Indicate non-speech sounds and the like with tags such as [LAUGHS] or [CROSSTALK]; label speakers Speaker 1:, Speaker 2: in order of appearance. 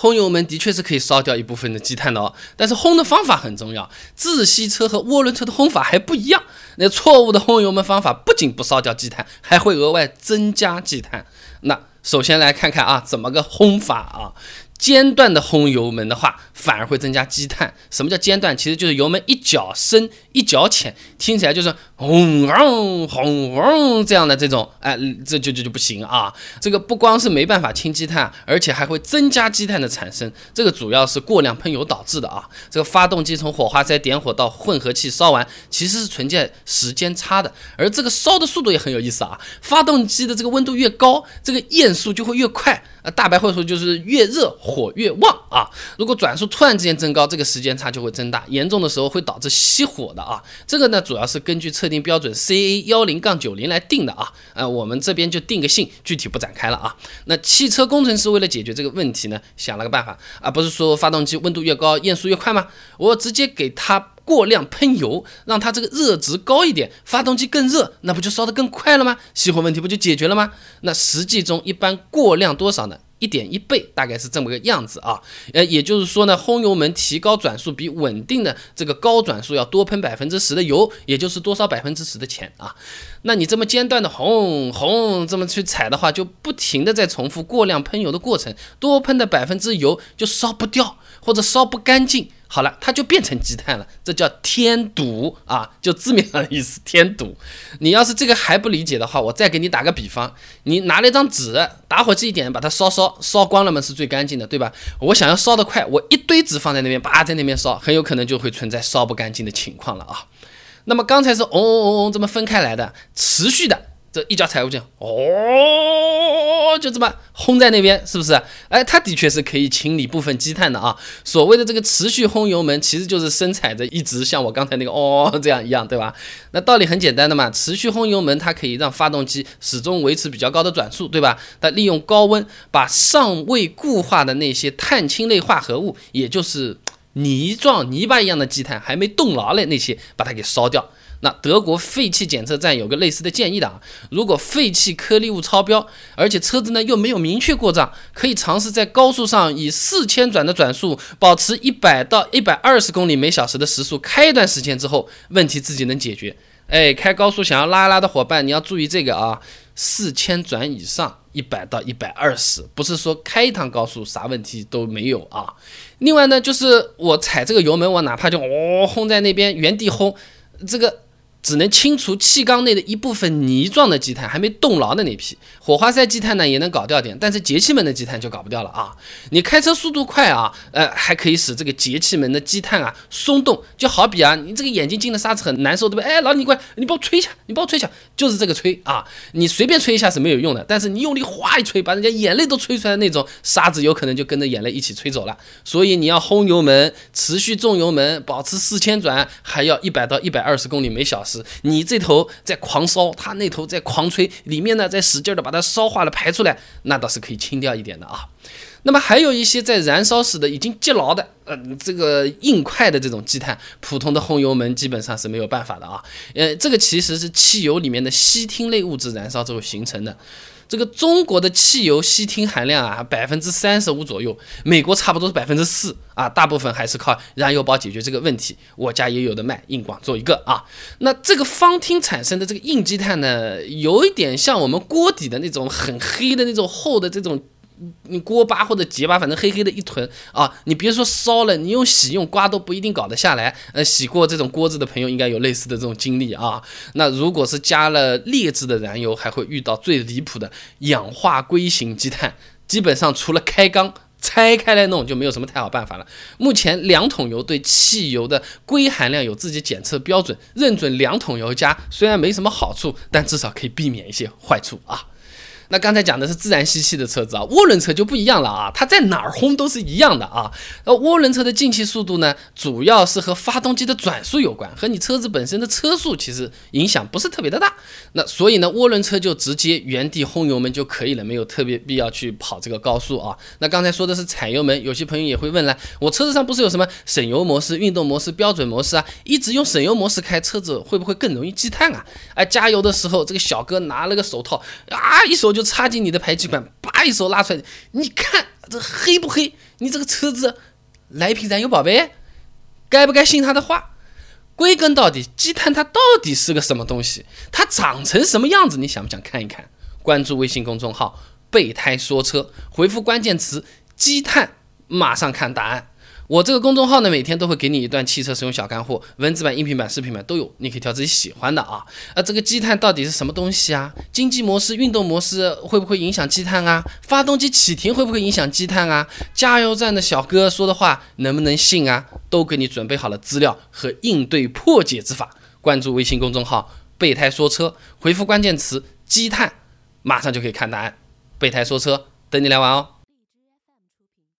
Speaker 1: 轰油门的确是可以烧掉一部分的积碳的哦，但是轰的方法很重要。自吸车和涡轮车的轰法还不一样。那错误的轰油门方法不仅不烧掉积碳，还会额外增加积碳。那首先来看看啊，怎么个轰法啊？间断的轰油门的话，反而会增加积碳。什么叫间断？其实就是油门一脚深一脚浅，听起来就是轰嗡轰嗡这样的这种，哎，这就就就不行啊。这个不光是没办法清积碳，而且还会增加积碳的产生。这个主要是过量喷油导致的啊。这个发动机从火花塞点火到混合气烧完，其实是存在时间差的。而这个烧的速度也很有意思啊。发动机的这个温度越高，这个焰速就会越快。呃，大白话说就是越热火越旺啊！如果转速突然之间增高，这个时间差就会增大，严重的时候会导致熄火的啊！这个呢，主要是根据测定标准 CA 幺零杠九零来定的啊。呃，我们这边就定个性，具体不展开了啊。那汽车工程师为了解决这个问题呢，想了个办法啊，不是说发动机温度越高验速越快吗？我直接给它过量喷油，让它这个热值高一点，发动机更热，那不就烧得更快了吗？熄火问题不就解决了吗？那实际中一般过量多少呢？一点一倍，大概是这么个样子啊，呃，也就是说呢，轰油门提高转速比稳定的这个高转速要多喷百分之十的油，也就是多烧百分之十的钱啊。那你这么间断的轰轰这么去踩的话，就不停的在重复过量喷油的过程，多喷的百分之油就烧不掉或者烧不干净。好了，它就变成积碳了，这叫添堵啊，就字面上的意思，添堵。你要是这个还不理解的话，我再给你打个比方，你拿了一张纸，打火机一点，把它烧烧烧光了嘛，是最干净的，对吧？我想要烧得快，我一堆纸放在那边，叭在那边烧，很有可能就会存在烧不干净的情况了啊。那么刚才是嗡嗡嗡嗡这么分开来的，持续的。这一脚踩过去，哦，就这么轰在那边，是不是？哎，它的确是可以清理部分积碳的啊。所谓的这个持续轰油门，其实就是深踩着，一直像我刚才那个哦 [LAUGHS] 这样一样，对吧？那道理很简单的嘛，持续轰油门，它可以让发动机始终维持比较高的转速，对吧？它利用高温把尚未固化的那些碳氢类化合物，也就是泥状泥巴一样的积碳，还没冻牢嘞那些，把它给烧掉。那德国废气检测站有个类似的建议的啊，如果废气颗粒物超标，而且车子呢又没有明确过障，可以尝试在高速上以四千转的转速，保持一百到一百二十公里每小时的时速，开一段时间之后，问题自己能解决。哎，开高速想要拉拉的伙伴，你要注意这个啊，四千转以上，一百到一百二十，不是说开一趟高速啥问题都没有啊。另外呢，就是我踩这个油门，我哪怕就哦轰在那边原地轰，这个。只能清除气缸内的一部分泥状的积碳，还没冻牢的那批火花塞积碳呢，也能搞掉点，但是节气门的积碳就搞不掉了啊！你开车速度快啊，呃，还可以使这个节气门的积碳啊松动，就好比啊，你这个眼睛进了沙子很难受，对不对？哎，老李你过来，你帮我吹一下，你帮我吹一下，就是这个吹啊，你随便吹一下是没有用的，但是你用力哗一吹，把人家眼泪都吹出来那种沙子，有可能就跟着眼泪一起吹走了。所以你要轰油门，持续重油门，保持四千转，还要一百到一百二十公里每小时。你这头在狂烧，它那头在狂吹，里面呢在使劲的把它烧化了排出来，那倒是可以清掉一点的啊。那么还有一些在燃烧时的已经积牢的，呃，这个硬块的这种积碳，普通的轰油门基本上是没有办法的啊。呃，这个其实是汽油里面的烯烃类物质燃烧之后形成的。这个中国的汽油烯烃含量啊，百分之三十五左右，美国差不多是百分之四啊，大部分还是靠燃油宝解决这个问题。我家也有的卖，硬广做一个啊。那这个芳烃产生的这个硬积碳呢，有一点像我们锅底的那种很黑的那种厚的这种。你锅巴或者结巴，反正黑黑的一团啊！你别说烧了，你用洗用刮都不一定搞得下来。呃，洗过这种锅子的朋友应该有类似的这种经历啊。那如果是加了劣质的燃油，还会遇到最离谱的氧化硅型积碳。基本上除了开缸拆开来弄，就没有什么太好办法了。目前两桶油对汽油的硅含量有自己检测标准，认准两桶油加，虽然没什么好处，但至少可以避免一些坏处啊。那刚才讲的是自然吸气的车子啊，涡轮车就不一样了啊，它在哪儿轰都是一样的啊。那涡轮车的进气速度呢，主要是和发动机的转速有关，和你车子本身的车速其实影响不是特别的大。那所以呢，涡轮车就直接原地轰油门就可以了，没有特别必要去跑这个高速啊。那刚才说的是踩油门，有些朋友也会问了，我车子上不是有什么省油模式、运动模式、标准模式啊？一直用省油模式开车子会不会更容易积碳啊？哎，加油的时候，这个小哥拿了个手套啊，一手就。就插进你的排气管，叭一手拉出来，你看这黑不黑？你这个车子来一瓶燃油宝贝，该不该信他的话？归根到底，积碳它到底是个什么东西？它长成什么样子？你想不想看一看？关注微信公众号“备胎说车”，回复关键词“积碳”，马上看答案。我这个公众号呢，每天都会给你一段汽车使用小干货，文字版、音频版、视频版都有，你可以挑自己喜欢的啊。啊，这个积碳到底是什么东西啊？经济模式、运动模式会不会影响积碳啊？发动机启停会不会影响积碳啊？加油站的小哥说的话能不能信啊？都给你准备好了资料和应对破解之法。关注微信公众号“备胎说车”，回复关键词“积碳”，马上就可以看答案。备胎说车，等你来玩哦。